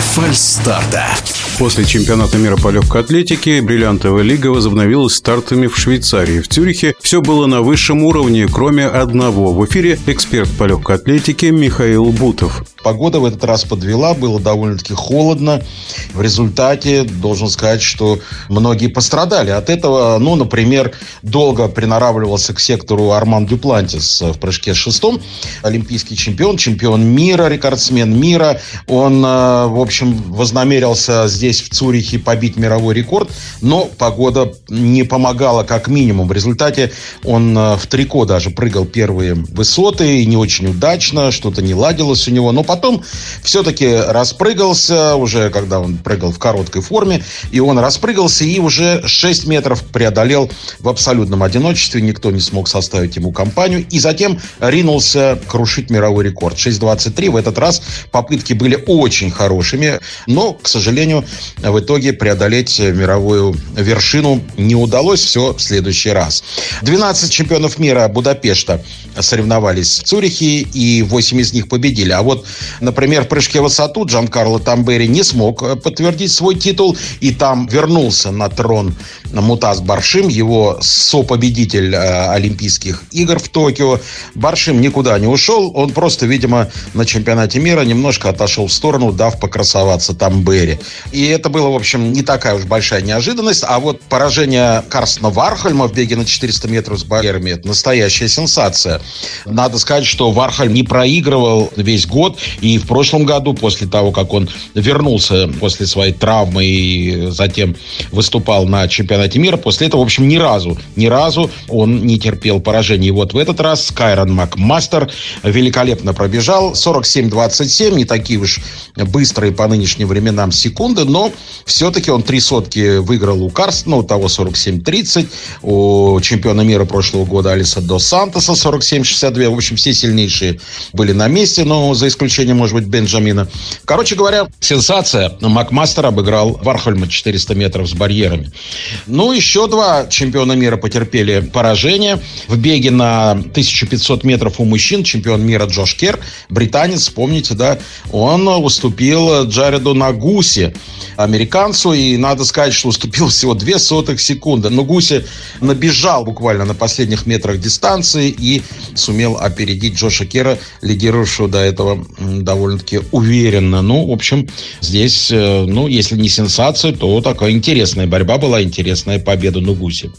фальстарта. После чемпионата мира по легкой атлетике бриллиантовая лига возобновилась стартами в Швейцарии. В Цюрихе все было на высшем уровне, кроме одного. В эфире эксперт по легкой атлетике Михаил Бутов. Погода в этот раз подвела, было довольно-таки холодно. В результате должен сказать, что многие пострадали от этого. Ну, например, долго приноравливался к сектору Арман Дюплантис в прыжке с шестом. Олимпийский чемпион, чемпион мира, рекордсмен мира. Он, э, в общем, вознамерился здесь здесь, в Цюрихе, побить мировой рекорд, но погода не помогала как минимум. В результате он э, в трико даже прыгал первые высоты, не очень удачно, что-то не ладилось у него. Но потом все-таки распрыгался, уже когда он прыгал в короткой форме, и он распрыгался и уже 6 метров преодолел в абсолютном одиночестве. Никто не смог составить ему компанию. И затем ринулся крушить мировой рекорд. 6.23. В этот раз попытки были очень хорошими, но, к сожалению, в итоге преодолеть мировую вершину не удалось. Все в следующий раз. 12 чемпионов мира Будапешта соревновались в Цюрихе, и 8 из них победили. А вот, например, в прыжке в высоту Джан Карло Тамбери не смог подтвердить свой титул, и там вернулся на трон Мутаз Баршим, его сопобедитель э, Олимпийских игр в Токио. Баршим никуда не ушел, он просто, видимо, на чемпионате мира немножко отошел в сторону, дав покрасоваться Тамбери. И это было, в общем, не такая уж большая неожиданность. А вот поражение Карстена Вархальма в беге на 400 метров с барьерами – это настоящая сенсация. Надо сказать, что Вархальм не проигрывал весь год. И в прошлом году, после того, как он вернулся после своей травмы и затем выступал на чемпионате мира, после этого, в общем, ни разу, ни разу он не терпел поражений. И вот в этот раз Кайрон Макмастер великолепно пробежал. 47-27, не такие уж быстрые по нынешним временам секунды, но все-таки он три сотки выиграл у Карстена, у того 47-30, у чемпиона мира прошлого года Алиса До Сантоса 47-62. В общем, все сильнейшие были на месте, но за исключением, может быть, Бенджамина. Короче говоря, сенсация. Макмастер обыграл Вархольма 400 метров с барьерами. Ну, еще два чемпиона мира потерпели поражение. В беге на 1500 метров у мужчин чемпион мира Джош Кер, британец, помните, да, он уступил Джареду Нагуси американцу, и надо сказать, что уступил всего две сотых секунды. Но Гуси набежал буквально на последних метрах дистанции и сумел опередить Джоша Кера, лидировавшего до этого довольно-таки уверенно. Ну, в общем, здесь, э, ну, если не сенсация, то такая интересная борьба была, интересная победа Нугуси.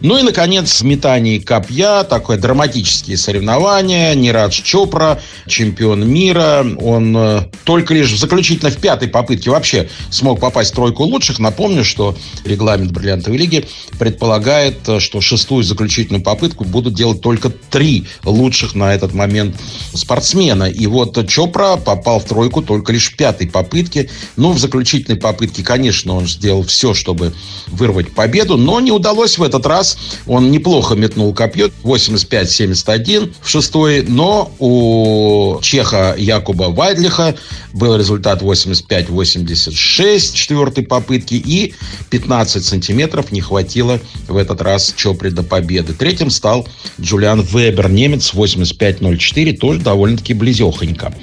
Ну и, наконец, метание копья, такое драматические соревнования. Нирадж Чопра, чемпион мира, он э, только лишь заключительно в пятой попытке вообще смог попасть в тройку лучших. Напомню, что регламент Бриллиантовой лиги предполагает, что шестую заключительную попытку будут делать только три лучших на этот момент спортсмена. И вот Чопра попал в тройку только лишь в пятой попытке. Ну, в заключительной попытке, конечно, он сделал все, чтобы вырвать победу, но не удалось в этот раз. Он неплохо метнул копье, 85-71 в шестой, но у чеха Якуба Вайдлиха был результат 85-86 четвертой попытки и 15 сантиметров не хватило в этот раз Чопри до победы. Третьим стал Джулиан Вебер, немец 85-04, тоже довольно-таки близехонько.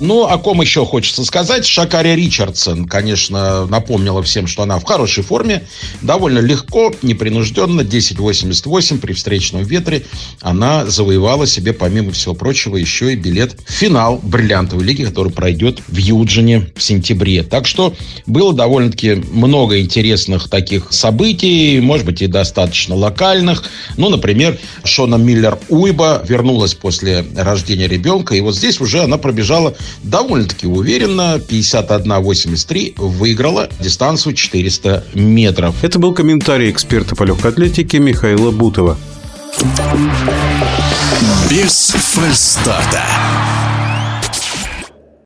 Ну, о ком еще хочется сказать? Шакари Ричардсон, конечно, напомнила всем, что она в хорошей форме, довольно легко, непринужденно, 10.88 при встречном ветре она завоевала себе, помимо всего прочего, еще и билет в финал бриллиантовой лиги, который пройдет в Юджине в сентябре. Так что было довольно-таки много интересных таких событий, может быть, и достаточно локальных. Ну, например, Шона Миллер Уйба вернулась после рождения ребенка, и вот здесь уже она пробежала довольно-таки уверенно, 51-83, выиграла дистанцию 400 метров. Это был комментарий эксперта по легкой атлетике Михаила Бутова. Без фальстарта.